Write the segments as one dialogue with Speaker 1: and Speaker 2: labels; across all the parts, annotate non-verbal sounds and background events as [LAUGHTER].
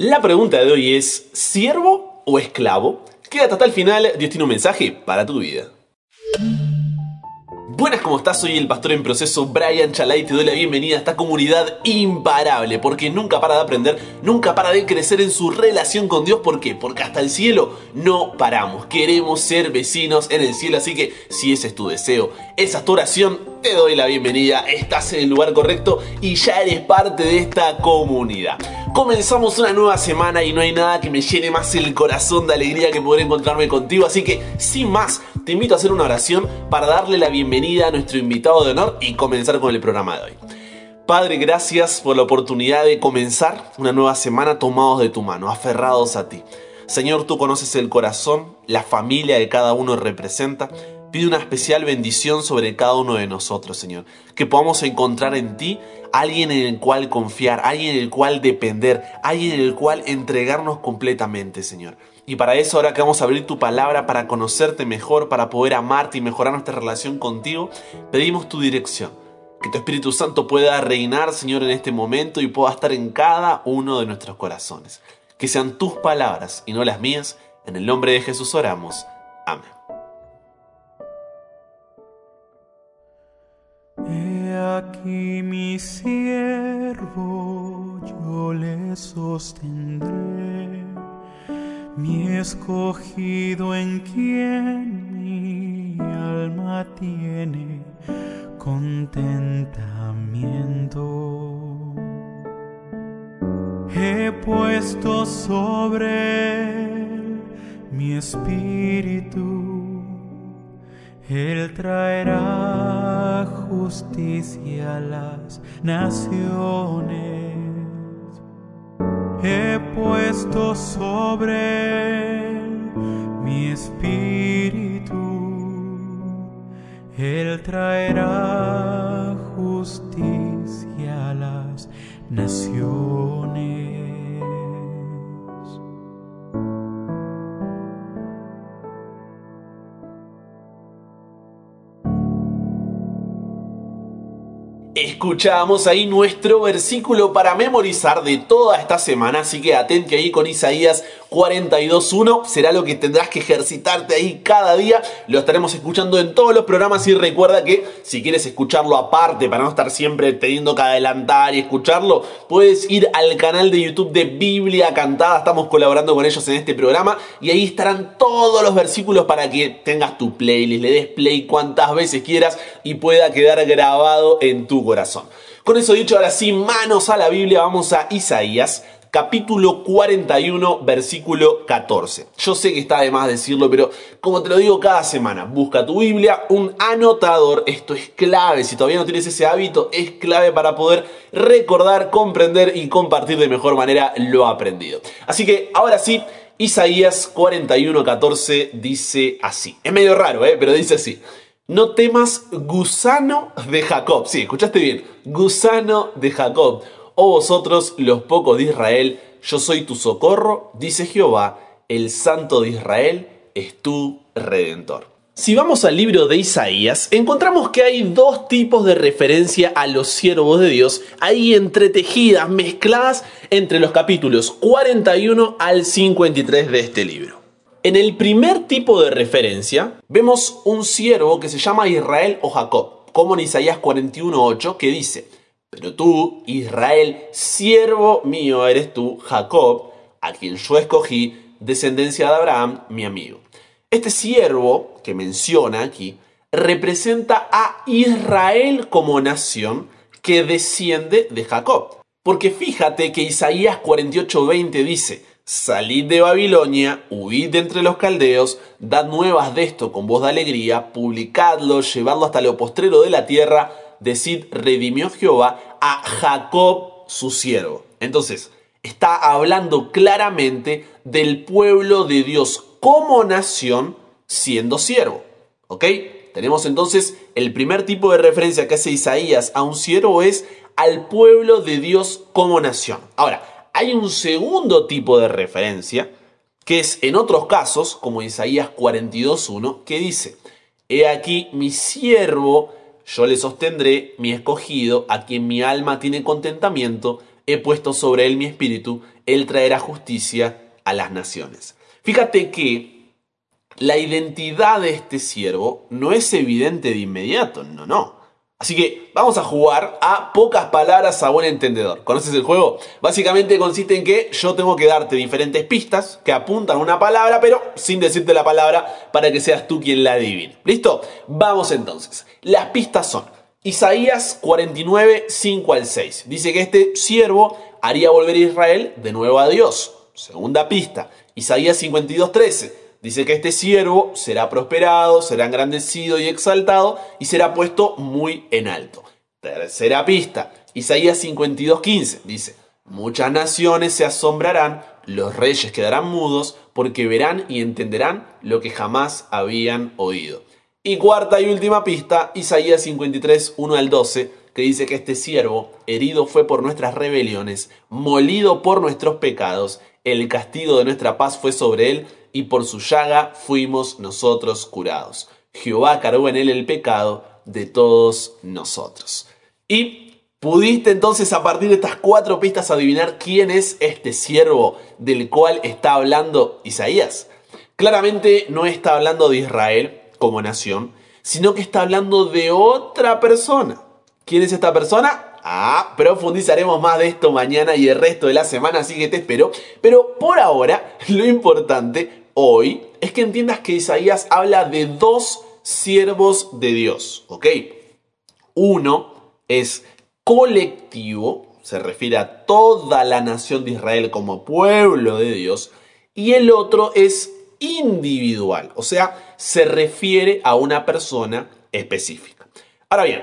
Speaker 1: La pregunta de hoy es, ¿siervo o esclavo? Quédate hasta el final, Dios tiene un mensaje para tu vida. Buenas, ¿cómo estás? Soy el pastor en proceso Brian Chalai y te doy la bienvenida a esta comunidad imparable porque nunca para de aprender, nunca para de crecer en su relación con Dios. ¿Por qué? Porque hasta el cielo no paramos. Queremos ser vecinos en el cielo, así que si ese es tu deseo, esa es tu oración, te doy la bienvenida. Estás en el lugar correcto y ya eres parte de esta comunidad. Comenzamos una nueva semana y no hay nada que me llene más el corazón de alegría que poder encontrarme contigo, así que sin más, te invito a hacer una oración para darle la bienvenida a nuestro invitado de honor y comenzar con el programa de hoy. Padre, gracias por la oportunidad de comenzar una nueva semana tomados de tu mano, aferrados a ti. Señor, tú conoces el corazón, la familia que cada uno representa. Pide una especial bendición sobre cada uno de nosotros, Señor. Que podamos encontrar en ti alguien en el cual confiar, alguien en el cual depender, alguien en el cual entregarnos completamente, Señor. Y para eso ahora que vamos a abrir tu palabra para conocerte mejor, para poder amarte y mejorar nuestra relación contigo, pedimos tu dirección. Que tu Espíritu Santo pueda reinar, Señor, en este momento y pueda estar en cada uno de nuestros corazones. Que sean tus palabras y no las mías. En el nombre de Jesús oramos. Amén.
Speaker 2: Aquí mi siervo, yo le sostendré mi escogido en quien mi alma tiene contentamiento. He puesto sobre él mi espíritu, él traerá justicia a las naciones he puesto sobre él mi espíritu, él traerá justicia a las naciones.
Speaker 1: Escuchamos ahí nuestro versículo para memorizar de toda esta semana, así que atente ahí con Isaías 42.1, será lo que tendrás que ejercitarte ahí cada día, lo estaremos escuchando en todos los programas y recuerda que si quieres escucharlo aparte para no estar siempre teniendo que adelantar y escucharlo, puedes ir al canal de YouTube de Biblia Cantada, estamos colaborando con ellos en este programa y ahí estarán todos los versículos para que tengas tu playlist, le des play cuantas veces quieras y pueda quedar grabado en tu corazón. Con eso dicho, ahora sí, manos a la Biblia, vamos a Isaías capítulo 41, versículo 14. Yo sé que está de más decirlo, pero como te lo digo cada semana, busca tu Biblia, un anotador, esto es clave, si todavía no tienes ese hábito, es clave para poder recordar, comprender y compartir de mejor manera lo aprendido. Así que ahora sí, Isaías 41, 14 dice así. Es medio raro, ¿eh? pero dice así. No temas gusano de Jacob. Sí, escuchaste bien. Gusano de Jacob. Oh vosotros los pocos de Israel, yo soy tu socorro, dice Jehová, el Santo de Israel es tu redentor. Si vamos al libro de Isaías, encontramos que hay dos tipos de referencia a los siervos de Dios, ahí entretejidas, mezcladas entre los capítulos 41 al 53 de este libro. En el primer tipo de referencia vemos un siervo que se llama Israel o Jacob, como en Isaías 41.8 que dice, pero tú, Israel, siervo mío eres tú, Jacob, a quien yo escogí, descendencia de Abraham, mi amigo. Este siervo que menciona aquí representa a Israel como nación que desciende de Jacob. Porque fíjate que Isaías 48:20 dice, Salid de Babilonia, huid de entre los caldeos, dad nuevas de esto con voz de alegría, publicadlo, llevadlo hasta lo postrero de la tierra, decid, redimió Jehová a Jacob su siervo. Entonces, está hablando claramente del pueblo de Dios como nación siendo siervo. ¿Ok? Tenemos entonces el primer tipo de referencia que hace Isaías a un siervo es al pueblo de Dios como nación. Ahora, hay un segundo tipo de referencia, que es en otros casos, como Isaías 42.1, que dice, He aquí mi siervo, yo le sostendré, mi escogido, a quien mi alma tiene contentamiento, he puesto sobre él mi espíritu, él traerá justicia a las naciones. Fíjate que la identidad de este siervo no es evidente de inmediato, no, no. Así que vamos a jugar a pocas palabras a buen entendedor. ¿Conoces el juego? Básicamente consiste en que yo tengo que darte diferentes pistas que apuntan a una palabra, pero sin decirte la palabra para que seas tú quien la adivine. ¿Listo? Vamos entonces. Las pistas son Isaías 49, 5 al 6. Dice que este siervo haría volver a Israel de nuevo a Dios. Segunda pista. Isaías 52, 13 Dice que este siervo será prosperado, será engrandecido y exaltado y será puesto muy en alto. Tercera pista, Isaías 52:15 dice, muchas naciones se asombrarán, los reyes quedarán mudos porque verán y entenderán lo que jamás habían oído. Y cuarta y última pista, Isaías 53, 1 al 12, que dice que este siervo, herido fue por nuestras rebeliones, molido por nuestros pecados, el castigo de nuestra paz fue sobre él, y por su llaga fuimos nosotros curados. Jehová cargó en él el pecado de todos nosotros. Y pudiste entonces a partir de estas cuatro pistas adivinar quién es este siervo del cual está hablando Isaías. Claramente no está hablando de Israel como nación, sino que está hablando de otra persona. ¿Quién es esta persona? Ah, profundizaremos más de esto mañana y el resto de la semana, así que te espero. Pero por ahora, lo importante hoy es que entiendas que Isaías habla de dos siervos de Dios, ¿ok? Uno es colectivo, se refiere a toda la nación de Israel como pueblo de Dios, y el otro es individual, o sea, se refiere a una persona específica. Ahora bien,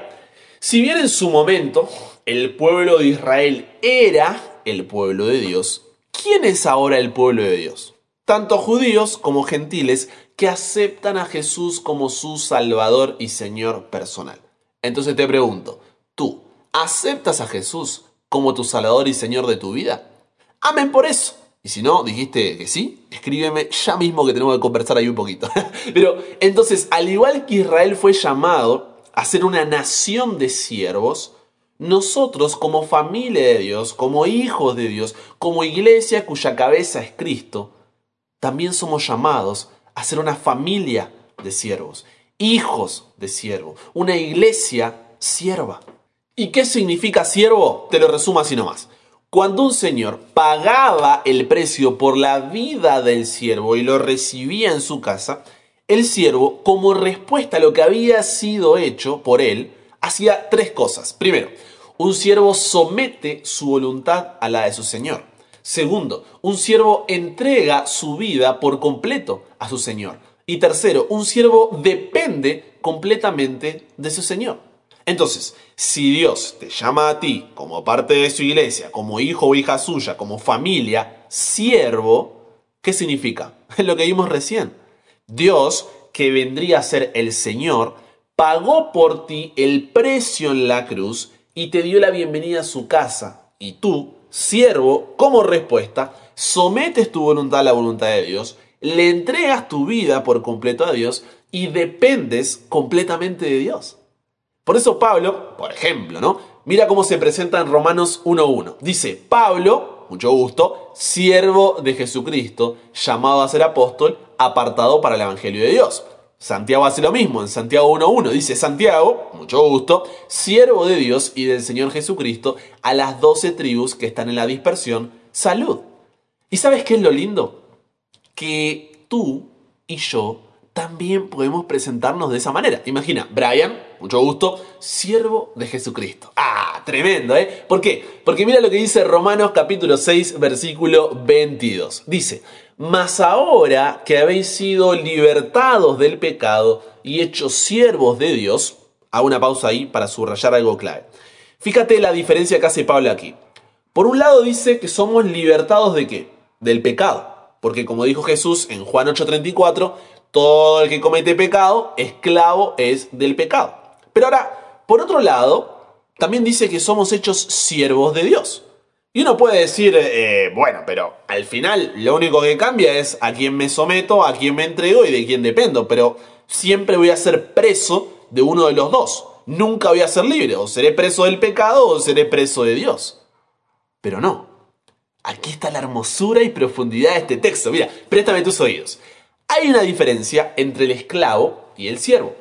Speaker 1: si bien en su momento el pueblo de Israel era el pueblo de Dios, ¿quién es ahora el pueblo de Dios? Tanto judíos como gentiles que aceptan a Jesús como su Salvador y Señor personal. Entonces te pregunto, ¿tú aceptas a Jesús como tu Salvador y Señor de tu vida? Amén por eso. Y si no, dijiste que sí, escríbeme ya mismo que tenemos que conversar ahí un poquito. [LAUGHS] Pero entonces, al igual que Israel fue llamado a ser una nación de siervos, nosotros como familia de Dios, como hijos de Dios, como iglesia cuya cabeza es Cristo, también somos llamados a ser una familia de siervos, hijos de siervos, una iglesia sierva. ¿Y qué significa siervo? Te lo resumo así nomás. Cuando un señor pagaba el precio por la vida del siervo y lo recibía en su casa, el siervo, como respuesta a lo que había sido hecho por él, hacía tres cosas. Primero, un siervo somete su voluntad a la de su señor. Segundo, un siervo entrega su vida por completo a su señor. Y tercero, un siervo depende completamente de su señor. Entonces, si Dios te llama a ti como parte de su iglesia, como hijo o hija suya, como familia, siervo, ¿qué significa? [LAUGHS] Lo que vimos recién Dios, que vendría a ser el Señor, pagó por ti el precio en la cruz y te dio la bienvenida a su casa. Y tú, siervo, como respuesta, sometes tu voluntad a la voluntad de Dios, le entregas tu vida por completo a Dios y dependes completamente de Dios. Por eso Pablo, por ejemplo, ¿no? Mira cómo se presenta en Romanos 1.1. Dice, Pablo, mucho gusto, siervo de Jesucristo, llamado a ser apóstol, apartado para el Evangelio de Dios. Santiago hace lo mismo, en Santiago 1.1 dice Santiago, mucho gusto, siervo de Dios y del Señor Jesucristo, a las doce tribus que están en la dispersión, salud. ¿Y sabes qué es lo lindo? Que tú y yo también podemos presentarnos de esa manera. Imagina, Brian, mucho gusto, siervo de Jesucristo. Ah, tremendo, ¿eh? ¿Por qué? Porque mira lo que dice Romanos capítulo 6, versículo 22. Dice, mas ahora que habéis sido libertados del pecado y hechos siervos de Dios, hago una pausa ahí para subrayar algo clave. Fíjate la diferencia que hace Pablo aquí. Por un lado dice que somos libertados de qué? Del pecado. Porque como dijo Jesús en Juan 8:34, todo el que comete pecado, esclavo es del pecado. Pero ahora, por otro lado, también dice que somos hechos siervos de Dios. Y uno puede decir, eh, bueno, pero al final lo único que cambia es a quién me someto, a quién me entrego y de quién dependo. Pero siempre voy a ser preso de uno de los dos. Nunca voy a ser libre. O seré preso del pecado o seré preso de Dios. Pero no. Aquí está la hermosura y profundidad de este texto. Mira, préstame tus oídos. Hay una diferencia entre el esclavo y el siervo.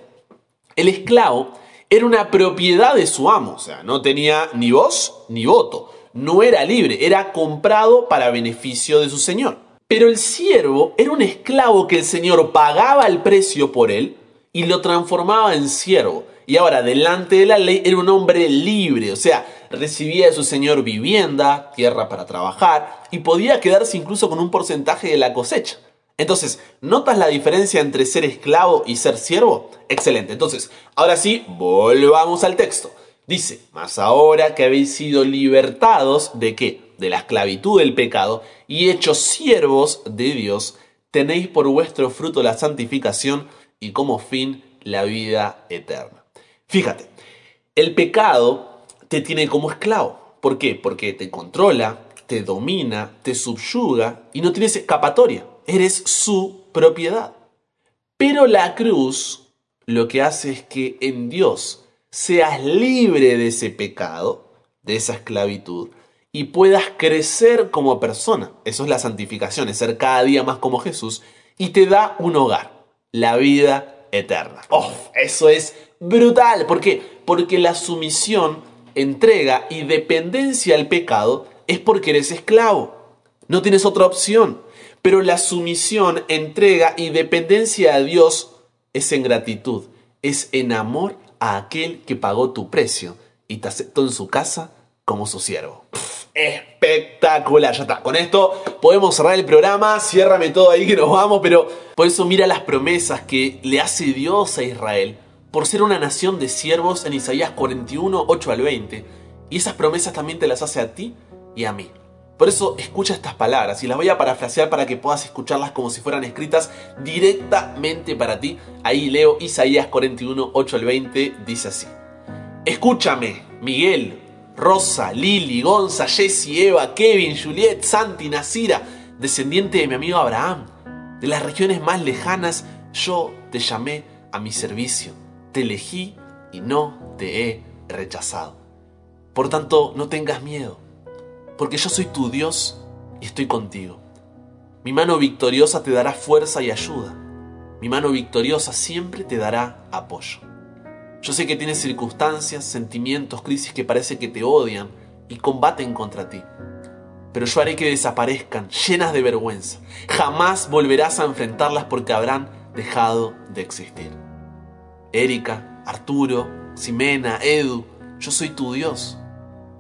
Speaker 1: El esclavo era una propiedad de su amo, o sea, no tenía ni voz ni voto, no era libre, era comprado para beneficio de su señor. Pero el siervo era un esclavo que el señor pagaba el precio por él y lo transformaba en siervo. Y ahora, delante de la ley, era un hombre libre, o sea, recibía de su señor vivienda, tierra para trabajar y podía quedarse incluso con un porcentaje de la cosecha. Entonces, ¿notas la diferencia entre ser esclavo y ser siervo? Excelente. Entonces, ahora sí, volvamos al texto. Dice, mas ahora que habéis sido libertados de qué? De la esclavitud del pecado y hechos siervos de Dios, tenéis por vuestro fruto la santificación y como fin la vida eterna. Fíjate, el pecado te tiene como esclavo. ¿Por qué? Porque te controla, te domina, te subyuga y no tienes escapatoria. Eres su propiedad. Pero la cruz lo que hace es que en Dios seas libre de ese pecado, de esa esclavitud, y puedas crecer como persona. Eso es la santificación, es ser cada día más como Jesús, y te da un hogar, la vida eterna. ¡Oh! Eso es brutal. ¿Por qué? Porque la sumisión, entrega y dependencia al pecado es porque eres esclavo. No tienes otra opción. Pero la sumisión, entrega y dependencia a Dios es en gratitud, es en amor a aquel que pagó tu precio y te aceptó en su casa como su siervo. espectacular, ya está. Con esto podemos cerrar el programa. Ciérrame todo ahí que nos vamos, pero por eso mira las promesas que le hace Dios a Israel por ser una nación de siervos en Isaías 41, 8 al 20. Y esas promesas también te las hace a ti y a mí. Por eso escucha estas palabras y las voy a parafrasear para que puedas escucharlas como si fueran escritas directamente para ti. Ahí leo Isaías 41, 8 al 20, dice así. Escúchame, Miguel, Rosa, Lili, Gonza, Jessie, Eva, Kevin, Juliet, Santi, Nasira, descendiente de mi amigo Abraham. De las regiones más lejanas, yo te llamé a mi servicio te elegí y no te he rechazado. Por tanto, no tengas miedo, porque yo soy tu Dios y estoy contigo. Mi mano victoriosa te dará fuerza y ayuda. Mi mano victoriosa siempre te dará apoyo. Yo sé que tienes circunstancias, sentimientos, crisis que parece que te odian y combaten contra ti. Pero yo haré que desaparezcan, llenas de vergüenza. Jamás volverás a enfrentarlas porque habrán dejado de existir. Erika, Arturo, Ximena, Edu, yo soy tu Dios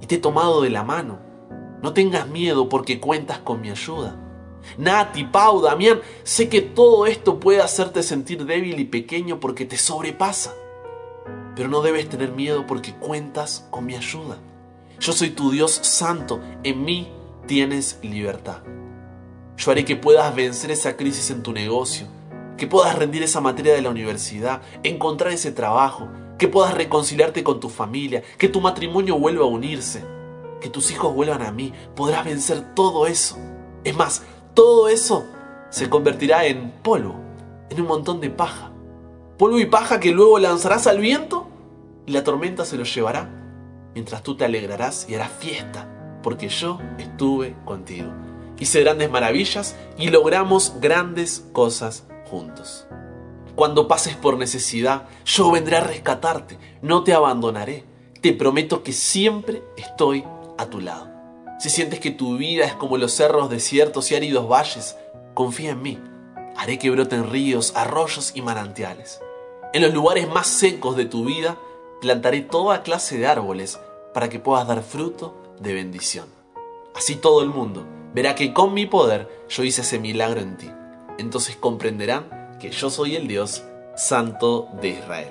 Speaker 1: y te he tomado de la mano. No tengas miedo porque cuentas con mi ayuda. Nati, Pau, Damián, sé que todo esto puede hacerte sentir débil y pequeño porque te sobrepasa. Pero no debes tener miedo porque cuentas con mi ayuda. Yo soy tu Dios santo, en mí tienes libertad. Yo haré que puedas vencer esa crisis en tu negocio, que puedas rendir esa materia de la universidad, encontrar ese trabajo, que puedas reconciliarte con tu familia, que tu matrimonio vuelva a unirse, que tus hijos vuelvan a mí, podrás vencer todo eso. Es más, todo eso se convertirá en polvo, en un montón de paja. Polvo y paja que luego lanzarás al viento y la tormenta se lo llevará, mientras tú te alegrarás y harás fiesta, porque yo estuve contigo. Hice grandes maravillas y logramos grandes cosas juntos. Cuando pases por necesidad, yo vendré a rescatarte, no te abandonaré. Te prometo que siempre estoy a tu lado. Si sientes que tu vida es como los cerros desiertos y áridos valles, confía en mí. Haré que broten ríos, arroyos y manantiales. En los lugares más secos de tu vida, plantaré toda clase de árboles para que puedas dar fruto de bendición. Así todo el mundo verá que con mi poder yo hice ese milagro en ti entonces comprenderán que yo soy el Dios santo de Israel.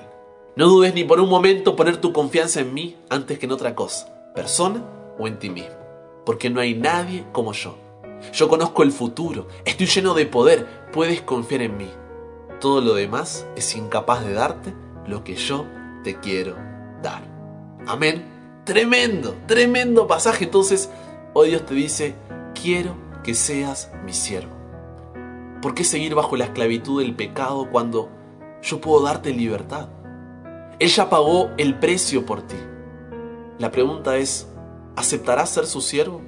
Speaker 1: No dudes ni por un momento poner tu confianza en mí antes que en otra cosa, persona o en ti mismo, porque no hay nadie como yo. Yo conozco el futuro, estoy lleno de poder, puedes confiar en mí. Todo lo demás es incapaz de darte lo que yo te quiero dar. Amén. Tremendo, tremendo pasaje. Entonces, hoy Dios te dice, quiero que seas mi siervo. ¿Por qué seguir bajo la esclavitud del pecado cuando yo puedo darte libertad? Ella pagó el precio por ti. La pregunta es, ¿aceptarás ser su siervo?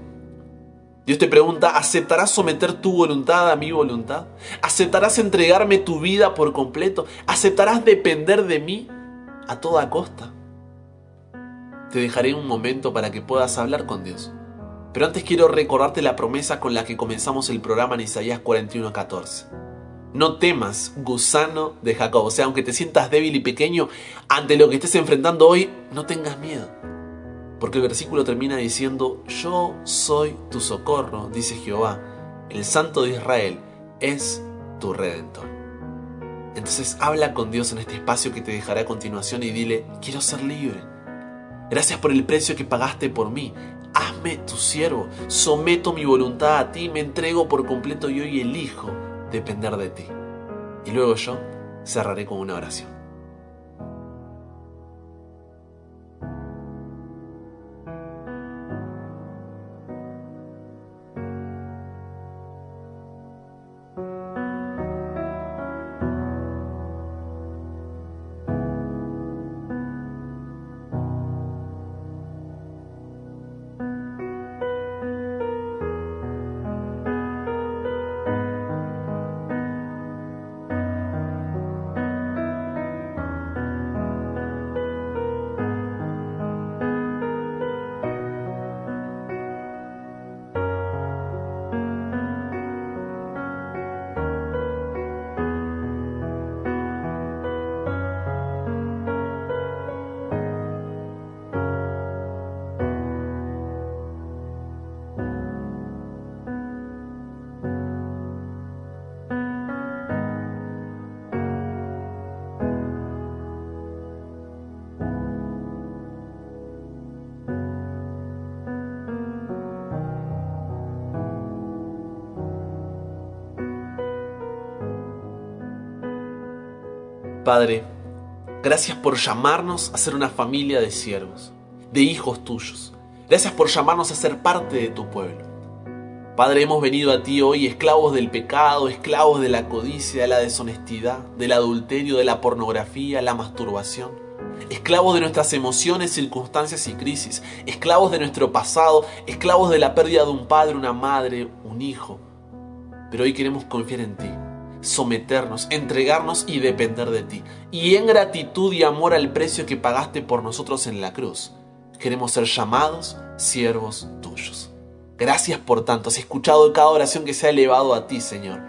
Speaker 1: Dios te pregunta, ¿aceptarás someter tu voluntad a mi voluntad? ¿Aceptarás entregarme tu vida por completo? ¿Aceptarás depender de mí a toda costa? Te dejaré un momento para que puedas hablar con Dios. Pero antes quiero recordarte la promesa con la que comenzamos el programa en Isaías 41:14. No temas, gusano de Jacob. O sea, aunque te sientas débil y pequeño ante lo que estés enfrentando hoy, no tengas miedo. Porque el versículo termina diciendo, yo soy tu socorro, dice Jehová, el Santo de Israel es tu redentor. Entonces habla con Dios en este espacio que te dejaré a continuación y dile, quiero ser libre. Gracias por el precio que pagaste por mí. Hazme tu siervo, someto mi voluntad a ti, me entrego por completo y hoy elijo depender de ti. Y luego yo cerraré con una oración. Padre, gracias por llamarnos a ser una familia de siervos, de hijos tuyos. Gracias por llamarnos a ser parte de tu pueblo. Padre, hemos venido a ti hoy esclavos del pecado, esclavos de la codicia, de la deshonestidad, del adulterio, de la pornografía, la masturbación. Esclavos de nuestras emociones, circunstancias y crisis. Esclavos de nuestro pasado, esclavos de la pérdida de un padre, una madre, un hijo. Pero hoy queremos confiar en ti someternos, entregarnos y depender de ti. Y en gratitud y amor al precio que pagaste por nosotros en la cruz, queremos ser llamados siervos tuyos. Gracias por tanto, has escuchado cada oración que se ha elevado a ti, Señor,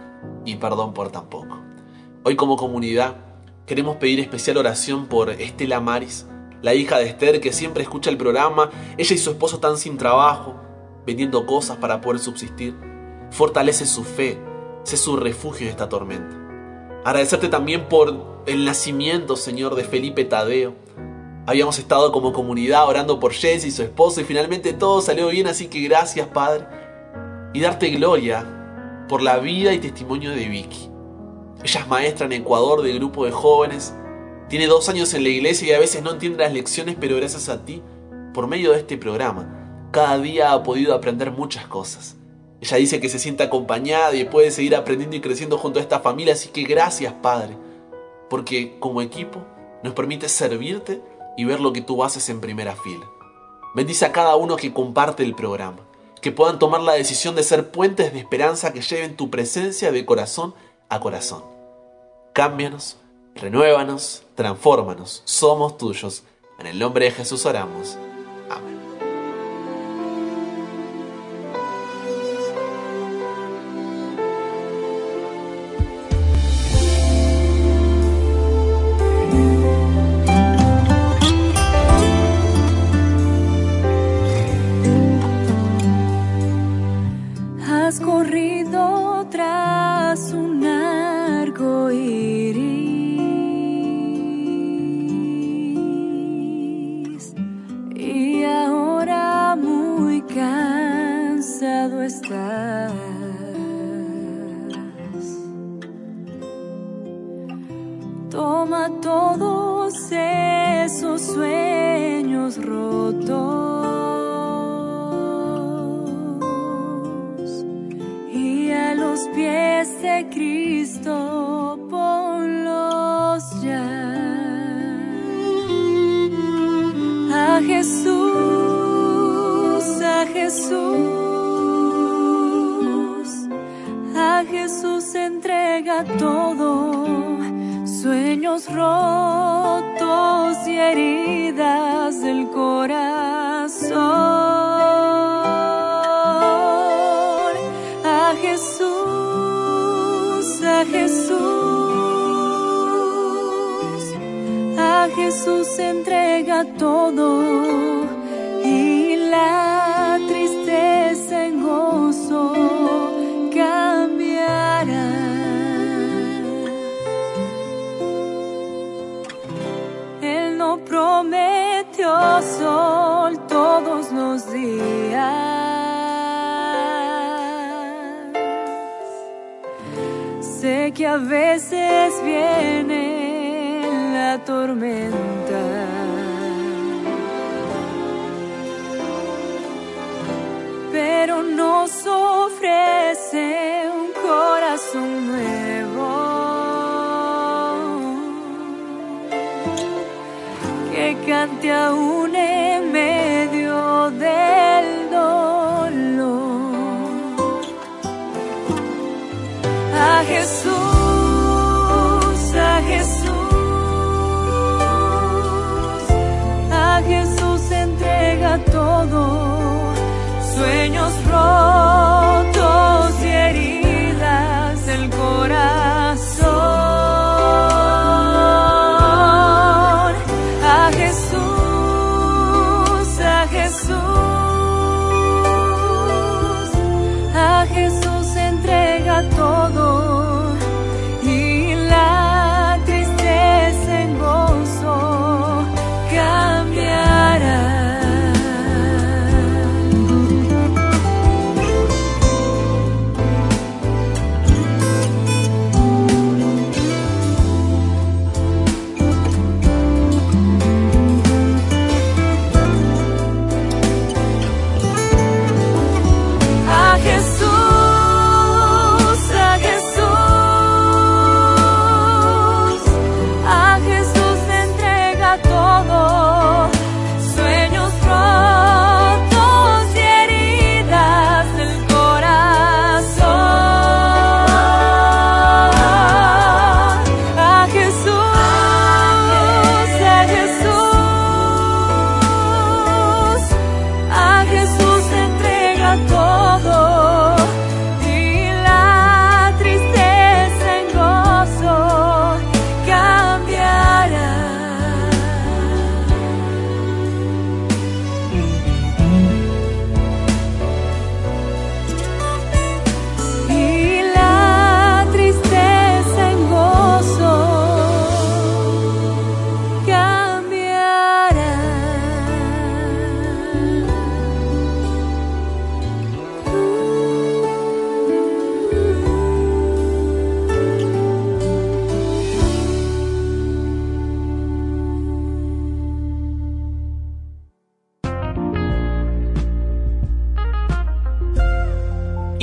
Speaker 1: y perdón por tan poco. Hoy como comunidad queremos pedir especial oración por Estela Maris, la hija de Esther que siempre escucha el programa, ella y su esposo están sin trabajo, vendiendo cosas para poder subsistir. Fortalece su fe, sé su refugio en esta tormenta. Agradecerte también por el nacimiento, Señor, de Felipe Tadeo. Habíamos estado como comunidad orando por Jesse y su esposo y finalmente todo salió bien, así que gracias, Padre. Y darte gloria por la vida y testimonio de Vicky. Ella es maestra en Ecuador de grupo de jóvenes. Tiene dos años en la iglesia y a veces no entiende las lecciones, pero gracias a ti, por medio de este programa, cada día ha podido aprender muchas cosas. Ella dice que se siente acompañada y puede seguir aprendiendo y creciendo junto a esta familia, así que gracias Padre, porque como equipo nos permite servirte y ver lo que tú haces en primera fila. Bendice a cada uno que comparte el programa, que puedan tomar la decisión de ser puentes de esperanza que lleven tu presencia de corazón a corazón. Cámbianos, renuévanos, transfórmanos, somos tuyos. En el nombre de Jesús oramos.
Speaker 3: Todo y la tristeza en gozo cambiará. Él no prometió sol todos los días. Sé que a veces viene la tormenta. Pero nos ofrece un corazón nuevo. Que cante aún en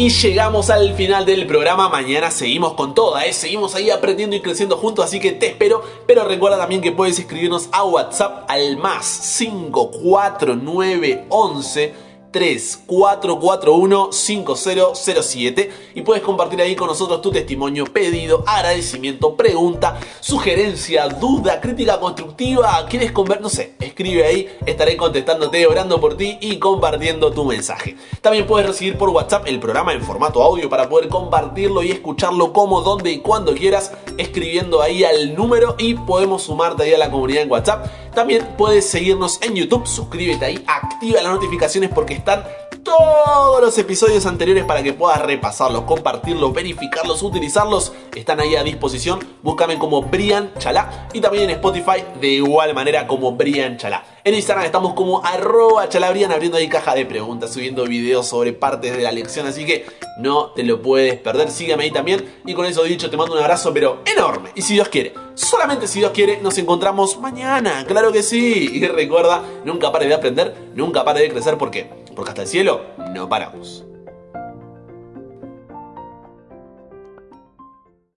Speaker 1: Y llegamos al final del programa. Mañana seguimos con toda, ¿eh? seguimos ahí aprendiendo y creciendo juntos. Así que te espero. Pero recuerda también que puedes escribirnos a WhatsApp al más 54911. 3441-5007 y puedes compartir ahí con nosotros tu testimonio, pedido, agradecimiento, pregunta, sugerencia, duda, crítica constructiva, quieres conver... no sé, escribe ahí, estaré contestándote, orando por ti y compartiendo tu mensaje. También puedes recibir por WhatsApp el programa en formato audio para poder compartirlo y escucharlo como, donde y cuando quieras, escribiendo ahí al número y podemos sumarte ahí a la comunidad en WhatsApp. También puedes seguirnos en YouTube, suscríbete ahí, activa las notificaciones porque están todos los episodios anteriores para que puedas repasarlos, compartirlos, verificarlos, utilizarlos. Están ahí a disposición. Búscame como Brian Chalá y también en Spotify de igual manera como Brian Chalá. En Instagram estamos como arroba chalabrian abriendo ahí caja de preguntas, subiendo videos sobre partes de la lección, así que no te lo puedes perder. Sígueme ahí también. Y con eso dicho, te mando un abrazo, pero enorme. Y si Dios quiere, solamente si Dios quiere, nos encontramos mañana. Claro que sí. Y recuerda, nunca pare de aprender, nunca pare de crecer. ¿Por qué? Porque hasta el cielo no paramos.